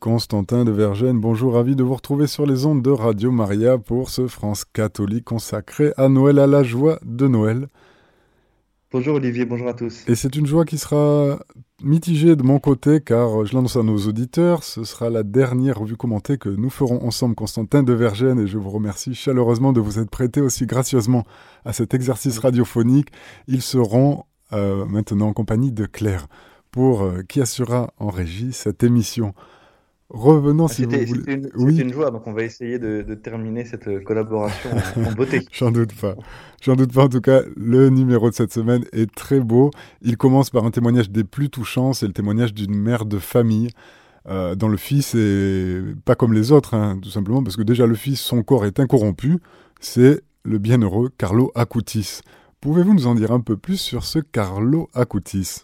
Constantin de Vergène, bonjour, ravi de vous retrouver sur les ondes de Radio Maria pour ce France catholique consacré à Noël, à la joie de Noël. Bonjour Olivier, bonjour à tous. Et c'est une joie qui sera mitigée de mon côté car je l'annonce à nos auditeurs, ce sera la dernière revue commentée que nous ferons ensemble Constantin de Vergène et je vous remercie chaleureusement de vous être prêté aussi gracieusement à cet exercice radiophonique. Ils seront euh, maintenant en compagnie de Claire pour euh, qui assurera en régie cette émission. Revenons si vous voulez. C'était une, oui. une, joie, donc on va essayer de, de terminer cette euh, collaboration en, en beauté. J'en doute pas. J'en doute pas. En tout cas, le numéro de cette semaine est très beau. Il commence par un témoignage des plus touchants. C'est le témoignage d'une mère de famille. Euh, dont le fils est pas comme les autres, hein, tout simplement parce que déjà le fils, son corps est incorrompu. C'est le bienheureux Carlo Acutis. Pouvez-vous nous en dire un peu plus sur ce Carlo Acutis?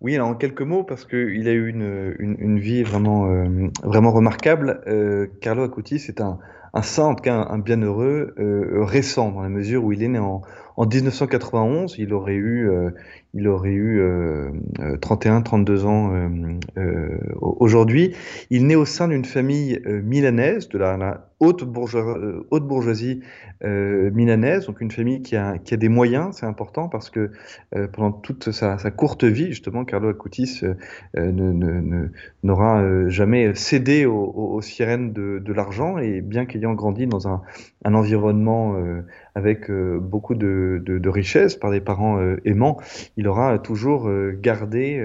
Oui, alors en quelques mots, parce qu'il a eu une, une, une vie vraiment, euh, vraiment remarquable. Euh, Carlo Acutis est un, un saint, en tout cas un, bienheureux euh, récent, dans la mesure où il est né en, en 1991. Il aurait eu, euh, il aurait eu 31, 32 ans euh, aujourd'hui. Il naît au sein d'une famille milanaise, de la haute, bourgeoisie, haute bourgeoisie euh, milanaise, donc une famille qui a, qui a des moyens, c'est important parce que euh, pendant toute sa, sa, courte vie, justement, Carlo Acutis euh, n'aura ne, ne, jamais cédé aux, aux sirènes de, de l'argent et bien qu'ayant grandi dans un, un environnement avec beaucoup de, de, de richesses par des parents aimants, il aura toujours gardé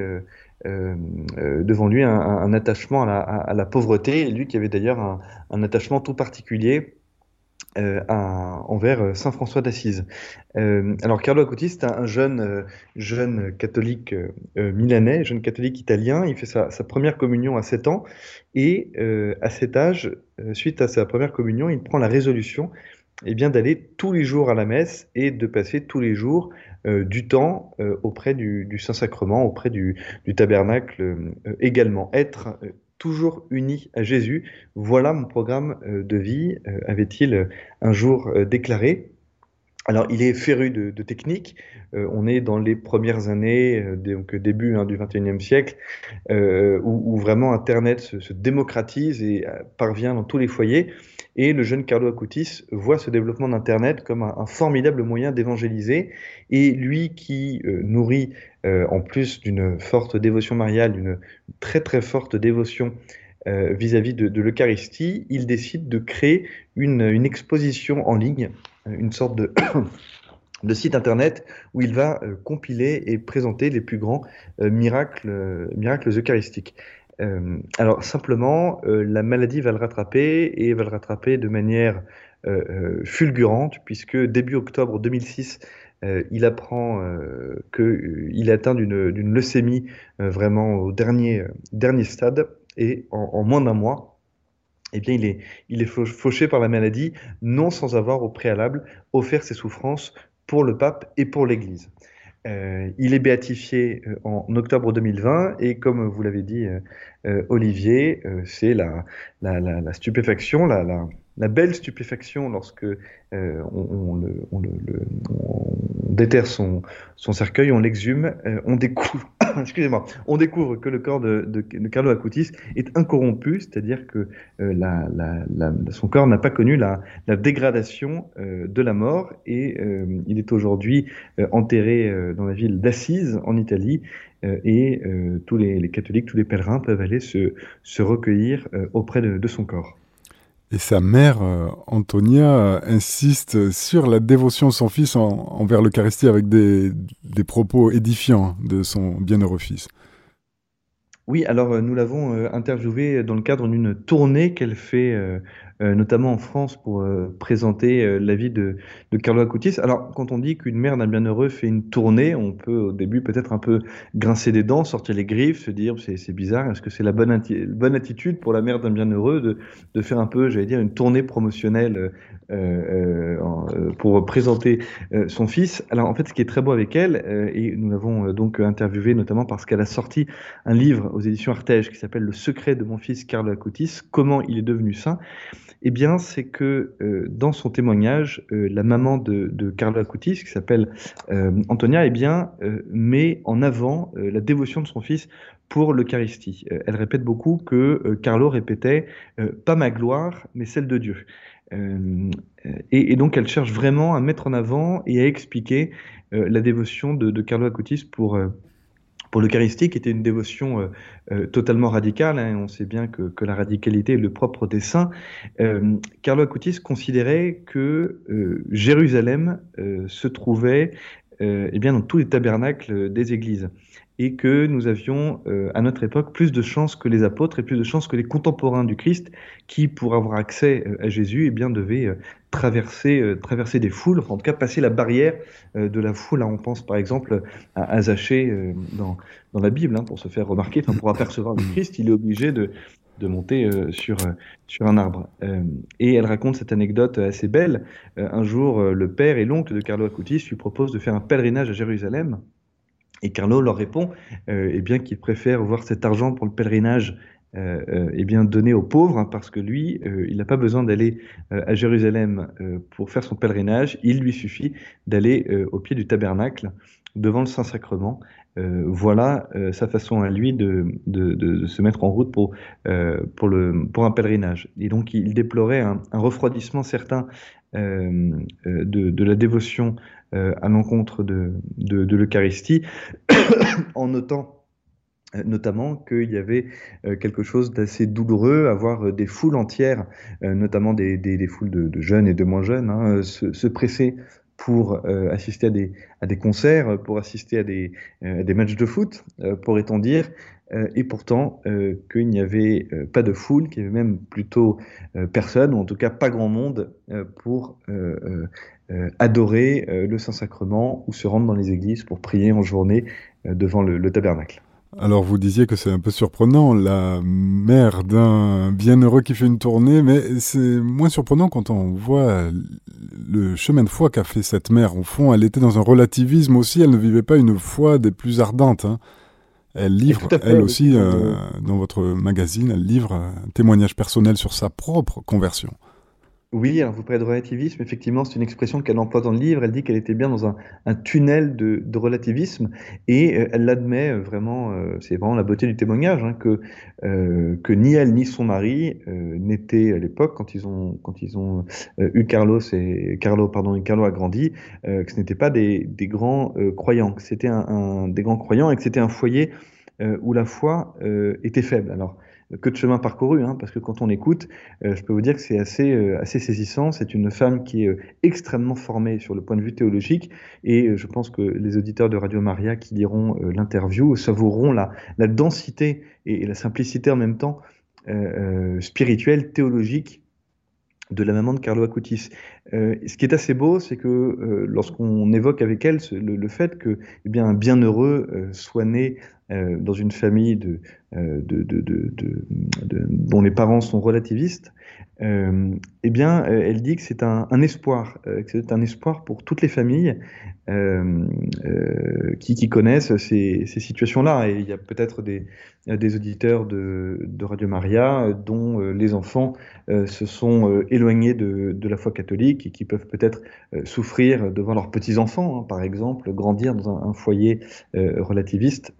euh, euh, devant lui un, attachement à la, pauvreté, lui qui avait d'ailleurs un, attachement tout particulier euh, envers Saint François d'Assise. Alors Carlo Acutis, c'est un jeune, jeune catholique milanais, jeune catholique italien. Il fait sa, sa, première communion à 7 ans et à cet âge, suite à sa première communion, il prend la résolution eh bien d'aller tous les jours à la messe et de passer tous les jours euh, du temps euh, auprès du, Saint-Sacrement, auprès du, du tabernacle euh, également. Être toujours uni à Jésus, voilà mon programme de vie, avait-il un jour déclaré. Alors, il est féru de, technique. Euh, on est dans les premières années, euh, donc début hein, du 21e siècle, euh, où, vraiment Internet se, se, démocratise et parvient dans tous les foyers. Et le jeune Carlo Acutis voit ce développement d'Internet comme un, formidable moyen d'évangéliser. Et lui qui nourrit, en plus d'une forte dévotion mariale, d'une très très forte dévotion vis-à-vis -vis de, l'Eucharistie, il décide de créer une, une, exposition en ligne, une sorte de, site internet où il va euh, compiler et présenter les plus grands euh, miracles, miracles eucharistiques. Euh, alors simplement, euh, la maladie va le rattraper et va le rattraper de manière euh, euh fulgurante puisque début octobre 2006, il apprend qu'il est atteint d'une leucémie vraiment au dernier, dernier stade et en moins d'un mois, eh bien, il est, il est fauché par la maladie, non sans avoir au préalable offert ses souffrances pour le pape et pour l'Église. Euh, il est béatifié euh, en octobre 2020 et comme vous l'avez dit euh, euh Olivier, euh, c'est la, la, la, la, stupéfaction, la, la, belle stupéfaction lorsque euh, on, déterre son, cercueil, on l'exhume, on découvre, excusez-moi, on découvre que le corps de, Carlo Acutis est incorrompu, c'est-à-dire que son corps n'a pas connu la, dégradation de la mort et il est aujourd'hui enterré dans la ville d'Assise en Italie euh, et euh, tous les, catholiques, tous les pèlerins peuvent aller se, recueillir euh, auprès de, son corps. Et sa mère, Antonia, insiste sur la dévotion de son fils en, envers l'Eucharistie avec des, des, propos édifiants de son bienheureux fils. Oui, alors nous l'avons interviewé dans le cadre d'une tournée qu'elle fait euh, notamment en France, pour euh, présenter euh, la vie de, Carlo Acutis. Alors, quand on dit qu'une mère d'un bienheureux fait une tournée, on peut au début peut-être un peu grincer des dents, sortir les griffes, se dire c'est bizarre, est-ce que c'est la bonne, attitude pour la mère d'un bienheureux de, faire un peu, j'allais dire, une tournée promotionnelle euh, euh, pour présenter euh, son fils? Alors en fait, ce qui est très beau avec elle, et nous l'avons donc interviewé notamment parce qu'elle a sorti un livre aux éditions Artege qui s'appelle Le secret de mon fils Carlo Acutis, comment il est devenu saint. Eh bien, c'est que dans son témoignage, la maman de, de Carlo Acutis, qui s'appelle Antonia, eh bien, met en avant la dévotion de son fils pour l'Eucharistie. elle répète beaucoup que Carlo répétait pas ma gloire, mais celle de Dieu. Et, donc, elle cherche vraiment à mettre en avant et à expliquer la dévotion de, de Carlo Acutis pour pour l'Eucharistie, qui était une dévotion euh, euh, totalement radicale, hein, on sait bien que, la radicalité est le propre des saints, euh, Carlo Acutis considérait que Jérusalem se trouvait eh bien, dans tous les tabernacles des églises et que nous avions à notre époque plus de chances que les apôtres et plus de chances que les contemporains du Christ qui, pour avoir accès à Jésus, eh bien, devaient traverser, euh, traverser des foules, enfin, en tout cas passer la barrière euh, de la foule. on pense par exemple à Azaché euh, dans, dans la Bible, hein, pour se faire remarquer, enfin, pour apercevoir le Christ, il est obligé de, de monter sur, sur un arbre. et elle raconte cette anecdote assez belle. un jour, le père et l'oncle de Carlo Acutis lui proposent de faire un pèlerinage à Jérusalem. Et Carlo leur répond eh bien qu'il préfère voir cet argent pour le pèlerinage euh, euh, eh bien donné aux pauvres, hein, parce que lui, euh, il n'a pas besoin d'aller à Jérusalem pour faire son pèlerinage, il lui suffit d'aller au pied du tabernacle devant le Saint-Sacrement. Voilà sa façon à lui de, se mettre en route pour, pour, un pèlerinage. Et donc il déplorait un, refroidissement certain de, la dévotion à l'encontre de, l'Eucharistie, en notant euh, notamment qu'il y avait euh, quelque chose d'assez douloureux, avoir euh, des foules entières, notamment des, des, foules de, jeunes et de moins jeunes, hein, se, presser pour assister à des, à des concerts, pour assister à des, des matchs de foot, pourrait-on dire, et pourtant qu'il n'y avait pas de foule, qu'il y avait même plutôt personne, ou en tout cas pas grand monde, pour adorer le Saint-Sacrement ou se rendre dans les églises pour prier en journée devant le tabernacle. Alors vous disiez que c'est un peu surprenant, la mère d'un bienheureux qui fait une tournée, mais c'est moins surprenant quand on voit le chemin de foi qu'a fait cette mère. Au fond, elle était dans un relativisme aussi, elle ne vivait pas une foi des plus ardentes. Hein. Elle livre, elle aussi, euh, dans votre magazine, elle livre un témoignage personnel sur sa propre conversion. Oui, alors vous parlez de relativisme, effectivement, c'est une expression qu'elle emploie dans le livre. Elle dit qu'elle était bien dans un, un tunnel de, relativisme et euh, elle l'admet euh, vraiment, euh, c'est vraiment la beauté du témoignage, hein, que, que ni elle ni son mari n'étaient à l'époque, quand ils ont, quand ils ont eu Carlos et Carlo, pardon, et Carlo a grandi, que ce n'étaient pas des, grands croyants, que c'était un, un, des grands croyants et que c'était un foyer où la foi était faible. Alors, que de chemin parcouru, hein, parce que quand on écoute, euh, je peux vous dire que c'est assez, euh, assez saisissant. C'est une femme qui est euh, extrêmement formée sur le point de vue théologique, et je pense que les auditeurs de Radio Maria qui liront l'interview savoureront la, la densité et, la simplicité en même temps spirituelle, théologique de la maman de Carlo Acutis. Ce qui est assez beau, c'est que lorsqu'on évoque avec elle le, fait que eh bien, un bienheureux soit né euh, dans une famille euh, dont les parents sont relativistes, euh, eh bien, elle dit que c'est un, espoir, que c'est un espoir pour toutes les familles qui, connaissent ces, situations-là. Et il y a peut-être des, auditeurs de, Radio Maria dont les enfants se sont éloignés de, la foi catholique et qui peuvent peut-être souffrir devant leurs petits-enfants, hein, par exemple, grandir dans un, foyer relativiste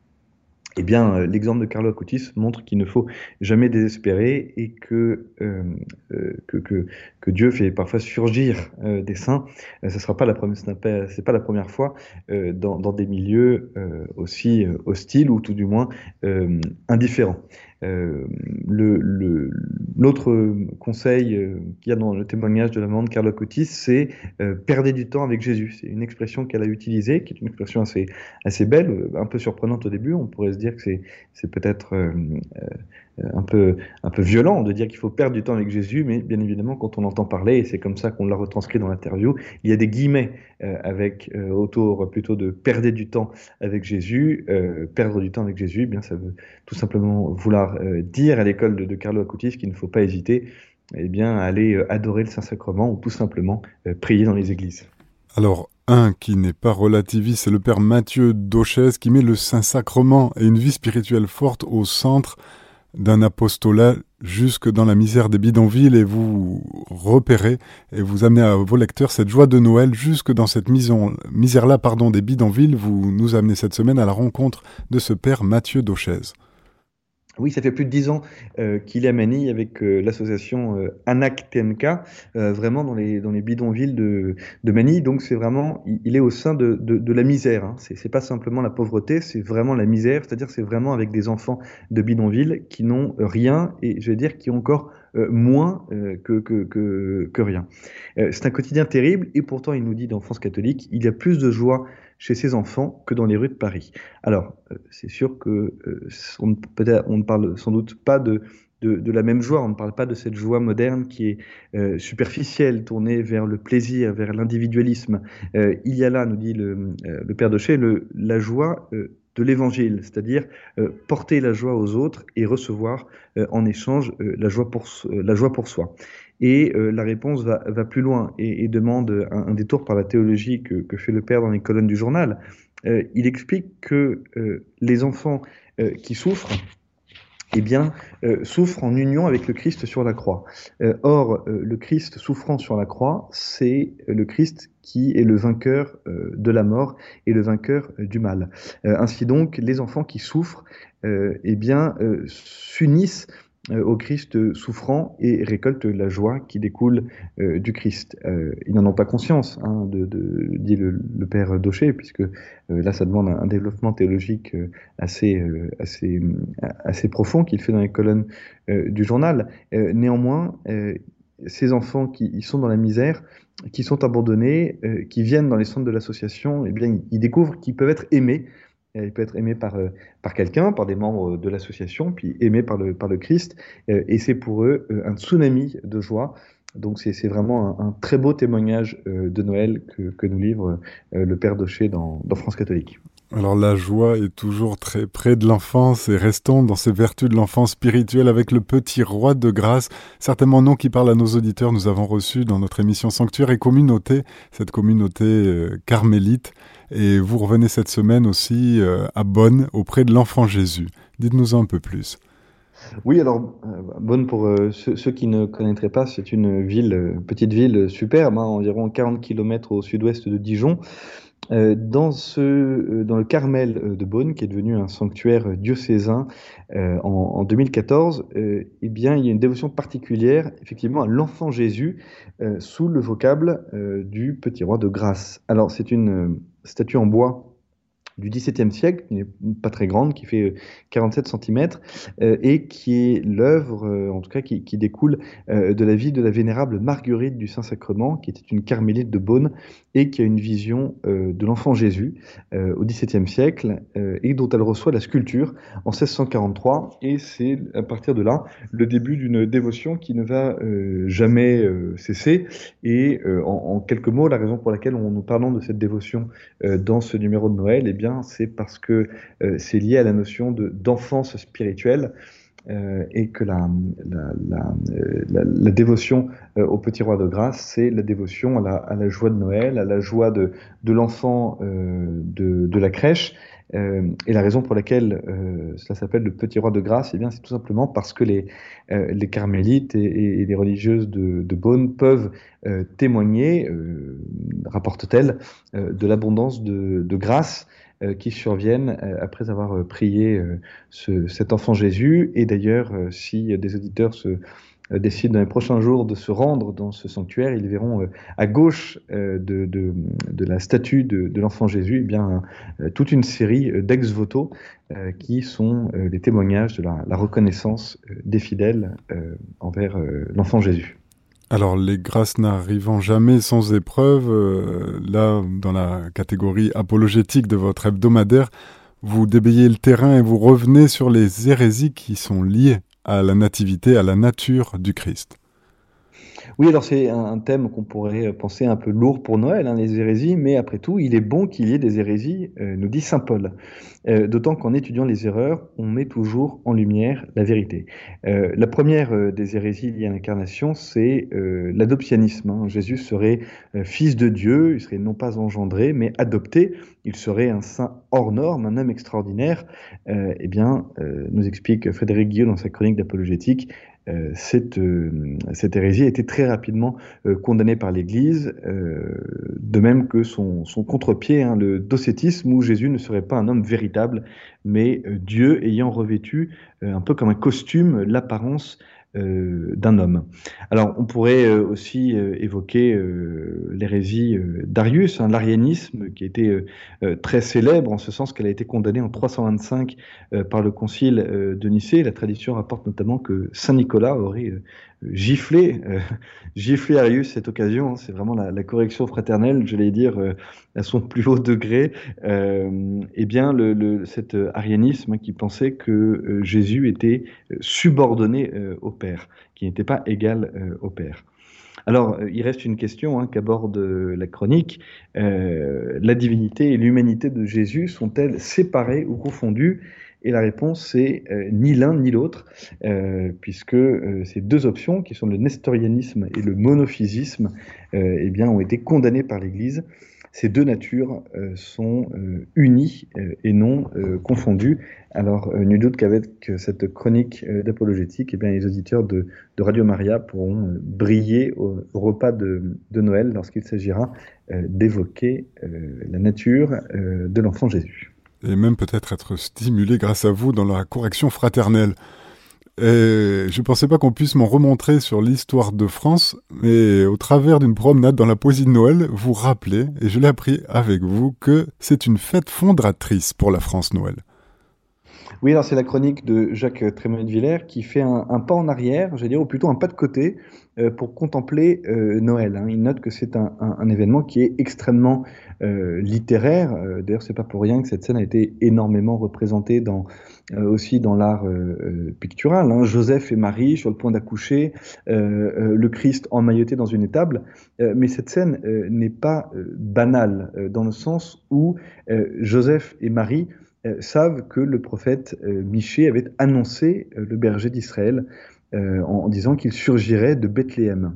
eh bien, euh, l'exemple de Carlo Acutis montre qu'il ne faut jamais désespérer et que, euh, euh, que, Dieu fait parfois surgir des saints. ce sera pas la première, fois dans, des milieux aussi hostiles ou tout du moins indifférents. Euh, l'autre conseil euh, qu'il y a dans le témoignage de la maman de Carlo Cotis, c'est euh, perdez du temps avec Jésus. C'est une expression qu'elle a utilisée, qui est une expression assez, assez belle, un peu surprenante au début. On pourrait se dire que c'est peut-être un peu, un peu violent de dire qu'il faut perdre du temps avec Jésus, mais bien évidemment, quand on entend parler, et c'est comme ça qu'on l'a retranscrit dans l'interview, il y a des guillemets euh, avec euh, autour plutôt de perdre du temps avec Jésus. perdre du temps avec Jésus, eh bien ça veut tout simplement vouloir dire à l'école de, Carlo Acutis qu'il ne faut pas hésiter eh bien, à aller adorer le Saint-Sacrement ou tout simplement prier dans les églises. Alors, un qui n'est pas relativiste, c'est le Père Mathieu Dauchez qui met le Saint-Sacrement et une vie spirituelle forte au centre d'un apostolat jusque dans la misère des bidonvilles et vous repérez et vous amenez à vos lecteurs cette joie de Noël jusque dans cette misère-là pardon, des bidonvilles. Vous nous amenez cette semaine à la rencontre de ce père Mathieu Dauchez. Oui, ça fait plus de dix ans euh, qu'il est à Manille avec euh, l'association euh, ANAC TNK, euh, vraiment dans les, bidonvilles de, Manille. Donc c'est vraiment, il, est au sein de, la misère. Hein. C'est pas simplement la pauvreté, c'est vraiment la misère. C'est-à-dire c'est vraiment avec des enfants de bidonvilles qui n'ont rien et je vais dire qui ont encore moins que, rien. c'est un quotidien terrible et pourtant il nous dit dans France catholique, il y a plus de joie chez ses enfants que dans les rues de Paris. Alors, euh, c'est sûr que euh, on, on, ne parle sans doute pas de, de, la même joie, on ne parle pas de cette joie moderne qui est euh, superficielle, tournée vers le plaisir, vers l'individualisme. il y a là, nous dit le, le Père Daucher, le, la joie de l'évangile, c'est-à-dire porter la joie aux autres et recevoir en échange la, joie pour, la joie pour soi. Et euh, la réponse va, plus loin et, demande un, détour par la théologie que, fait le Père dans les colonnes du journal. Euh, il explique que euh, les enfants euh, qui souffrent, eh bien, euh, en union avec le Christ sur la croix. or, le Christ souffrant sur la croix, c'est le Christ qui est le vainqueur de la mort et le vainqueur du mal. ainsi donc, les enfants qui souffrent, eh bien, s'unissent euh, au Christ souffrant et récolte la joie qui découle euh, du Christ. Euh, ils n'en ont pas conscience, hein, dit le, père Daucher, puisque euh, là ça demande un, développement théologique euh, assez, assez, assez profond qu'il fait dans les colonnes du journal. néanmoins, ces enfants qui sont dans la misère, qui sont abandonnés, qui viennent dans les centres de l'association, eh bien ils découvrent qu'ils peuvent être aimés il peut être aimé par, euh, par quelqu'un, par des membres de l'association, puis aimé par le, par le Christ. Euh, et c'est pour eux euh, un tsunami de joie. Donc c'est vraiment un, un, très beau témoignage de Noël que, que nous livre le Père Daucher dans, dans France catholique. Alors la joie est toujours très près de l'enfance et restons dans ces vertus de l'enfance spirituelle avec le petit roi de grâce, certainement nom qui parle à nos auditeurs. Nous avons reçu dans notre émission Sanctuaire et Communauté, cette communauté euh, carmélite, et vous revenez cette semaine aussi euh, à Bonn auprès de l'enfant Jésus. Dites-nous un peu plus. Oui, alors euh, Bonn, pour ceux, qui ne connaîtraient pas, c'est une ville, petite ville superbe, hein, environ 40 km au sud-ouest de Dijon. Euh, dans, ce, euh, dans le Carmel de Bonn, qui est devenu un sanctuaire diocésain euh, en, en, 2014, eh bien, il y a une dévotion particulière, effectivement, à l'enfant Jésus, sous le vocable du petit roi de grâce. Alors, c'est une statue en bois du XVIIe siècle, qui n'est pas très grande, qui fait 47 euh, cm, euh, et qui est l'œuvre, euh, en tout cas qui, découle de la vie de la vénérable Marguerite du Saint-Sacrement, qui était une carmélite de Beaune, et qui a une vision de l'enfant Jésus au XVIIe siècle, et dont elle reçoit la sculpture en 1643, et c'est à partir de là le début d'une dévotion qui ne va jamais cesser, et en, en, quelques mots, la raison pour laquelle on, nous parlons de cette dévotion dans ce numéro de Noël, eh bien, c'est parce que euh, c'est lié à la notion d'enfance spirituelle. Euh, et que la, euh, dévotion au petit roi de grâce, c'est la dévotion à la, joie de Noël, à la joie de, l'enfant de, la crèche. et la raison pour laquelle cela s'appelle le petit roi de grâce, eh c'est tout simplement parce que les, carmélites et, les religieuses de, de Beaune peuvent témoigner, rapporte-t-elle, de l'abondance de, grâce qui surviennent euh, après avoir euh, prié ce, cet enfant Jésus. Et d'ailleurs, si des auditeurs se décident dans les prochains jours de se rendre dans ce sanctuaire, ils verront à gauche de, la statue de, l'enfant Jésus eh toute une série d'ex-voto qui sont les témoignages de la reconnaissance des fidèles envers l'enfant Jésus. Alors, les grâces n'arrivant jamais sans épreuve, euh, là, dans la catégorie apologétique de votre hebdomadaire, vous débayez le terrain et vous revenez sur les hérésies qui sont liées à la nativité, à la nature du Christ. Oui, alors c'est un, thème qu'on pourrait penser un peu lourd pour Noël, hein, les hérésies, mais après tout, il est bon qu'il y ait des hérésies, euh, nous dit Saint Paul. Euh, d'autant qu'en étudiant les erreurs, on met toujours en lumière la vérité. Euh, la première des hérésies liées à l'incarnation, c'est l'adoptionnisme. Hein. Jésus serait fils de Dieu, il serait non pas engendré, mais adopté. Il serait un saint hors norme, un homme extraordinaire. eh bien, nous explique Frédéric Guillaume dans sa chronique d'apologétique, euh, cette, euh, hérésie a été très rapidement euh, condamnée par l'Église, de même que son, contre-pied, hein, le docétisme, où Jésus ne serait pas un homme véritable, mais Dieu ayant revêtu un peu comme un costume l'apparence euh, d'un homme. Alors, on pourrait euh, aussi euh, évoquer l'hérésie d'Arius, hein, l'arianisme, qui été très célèbre en ce sens qu'elle a été condamnée en 325 par le concile de Nicée. La tradition rapporte notamment que Saint Nicolas aurait giflé, giflé Arius cette occasion. Hein. c'est vraiment la, correction fraternelle, je vais dire, à son plus haut degré. eh bien, cet arianisme hein, qui pensait que Jésus était subordonné au qui n'était pas égal euh, au Père. Alors, euh, il reste une question hein, qu'aborde euh, la chronique. la divinité et l'humanité de Jésus sont-elles séparées ou confondues? Et la réponse, c'est ni l'un ni l'autre, puisque ces deux options, qui sont le nestorianisme et le monophysisme, eh ont été condamnées par l'Église ces deux natures euh, sont euh, unies euh, et non confondues. Alors, nul doute qu'avec cette chronique d'apologétique, eh les auditeurs de, Radio Maria pourront briller au, repas de, Noël lorsqu'il s'agira d'évoquer la nature de l'enfant Jésus. Et même peut-être être stimulés grâce à vous dans la correction fraternelle. Et je pensais pas qu'on puisse m'en remontrer sur l'histoire de France, mais au travers d'une promenade dans la poésie de Noël, vous rappelez, et je l'ai appris avec vous, que c'est une fête fondatrice pour la France Noël. Oui, alors c'est la chronique de Jacques Trémonet de Villers qui fait un, pas en arrière, j'allais dire, ou plutôt un pas de côté, euh, pour contempler euh, Noël. Hein. Il note que c'est un, événement qui est extrêmement euh, littéraire. D'ailleurs, c'est pas pour rien que cette scène a été énormément représentée dans, aussi dans l'art pictural. Hein. Joseph et Marie sur le point d'accoucher, le Christ emmailloté dans une étable. mais cette scène n'est pas banale dans le sens où Joseph et Marie savent que le prophète Michée avait annoncé le berger d'Israël euh, en, disant qu'il surgirait de Bethléem.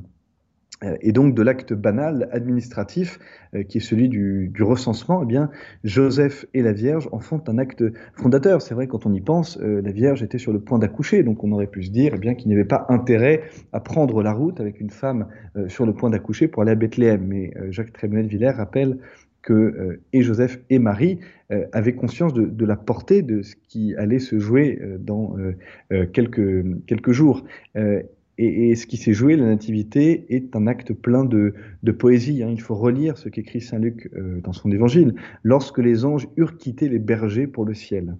Euh, et donc de l'acte banal administratif euh, qui est celui du, recensement, eh bien Joseph et la Vierge en font un acte fondateur. C'est vrai quand on y pense, la Vierge était sur le point d'accoucher, donc on aurait pu se dire eh bien qu'il n'y avait pas intérêt à prendre la route avec une femme sur le point d'accoucher pour aller à Bethléem. Mais Jacques Trémonet de Villers rappelle que euh, et Joseph et Marie euh, avaient conscience de, la portée de ce qui allait se jouer euh, dans quelques, quelques jours. Et, ce qui s'est joué, la Nativité, est un acte plein de, poésie. Hein. Il faut relire ce qu'écrit Saint Luc dans son évangile. Lorsque les anges eurent quitté les bergers pour le ciel.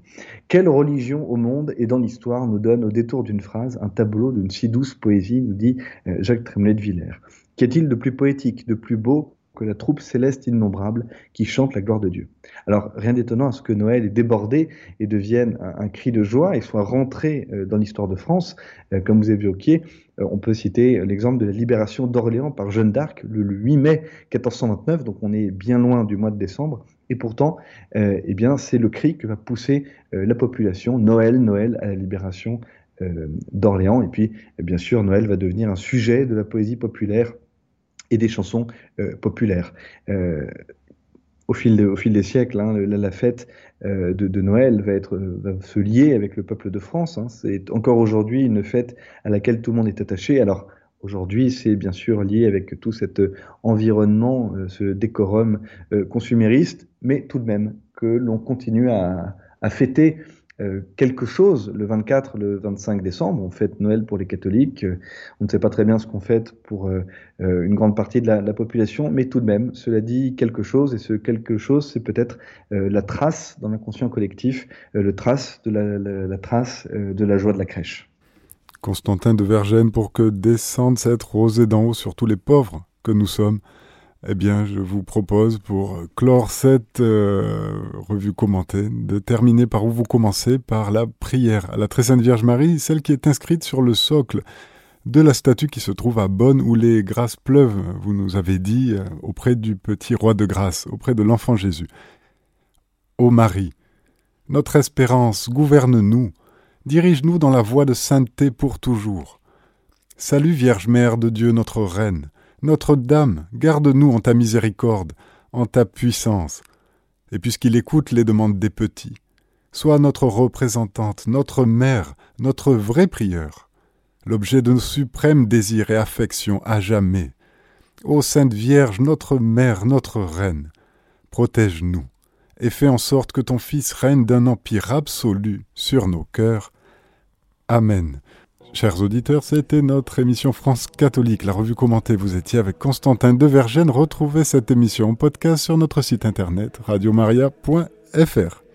Quelle religion au monde et dans l'histoire nous donne au détour d'une phrase un tableau d'une si douce poésie, nous dit Jacques Tremblay de Villers. Qu'y a-t-il de plus poétique, de plus beau que la troupe céleste innombrable qui chante la gloire de Dieu. Alors, rien d'étonnant à ce que Noël ait débordé et devienne un, cri de joie et soit rentré euh, dans l'histoire de France. Euh, comme vous évoquiez, euh, on peut citer l'exemple de la libération d'Orléans par Jeanne d'Arc le, 8 mai 1429, donc on est bien loin du mois de décembre. Et pourtant, eh bien, c'est le cri que va pousser la population. Noël, Noël à la libération d'Orléans. Et puis, bien sûr, Noël va devenir un sujet de la poésie populaire et des chansons euh, populaires. Euh, au fil, au fil des siècles, hein, la, fête euh, de, Noël va, être, va se lier avec le peuple de France. Hein. C'est encore aujourd'hui une fête à laquelle tout le monde est attaché. Alors aujourd'hui, c'est bien sûr lié avec tout cet environnement, ce décorum consumériste, mais tout de même que l'on continue à, fêter quelque chose le 24, le 25 décembre. On fête Noël pour les catholiques. Euh, on ne sait pas très bien ce qu'on fête pour euh, une grande partie de la, population, mais tout de même, cela dit quelque chose. Et ce quelque chose, c'est peut-être la trace dans l'inconscient collectif, le trace de la, trace de la joie de la crèche. Constantin de Vergennes, pour que descende cette rosée d'en haut sur tous les pauvres que nous sommes eh bien, je vous propose pour clore cette euh, revue commentée de terminer par où vous commencez, par la prière à la Très Sainte Vierge Marie, celle qui est inscrite sur le socle de la statue qui se trouve à Bonn où les grâces pleuvent, vous nous avez dit, euh, auprès du petit roi de grâce, auprès de l'enfant Jésus. Ô Marie, notre espérance, gouverne-nous, dirige-nous dans la voie de sainteté pour toujours. Salut Vierge Mère de Dieu notre Reine, notre Dame, garde-nous en ta miséricorde, en ta puissance, et puisqu'il écoute les demandes des petits, sois notre représentante, notre mère, notre vraie prieure, l'objet de nos suprêmes désirs et affections à jamais. Ô Sainte Vierge, notre mère, notre reine, protège-nous et fais en sorte que ton Fils règne d'un empire absolu sur nos cœurs. Amen. Chers auditeurs, c'était notre émission France catholique, la revue commentée. Vous étiez avec Constantin de Vergennes. Retrouvez cette émission en podcast sur notre site internet radiomaria.fr.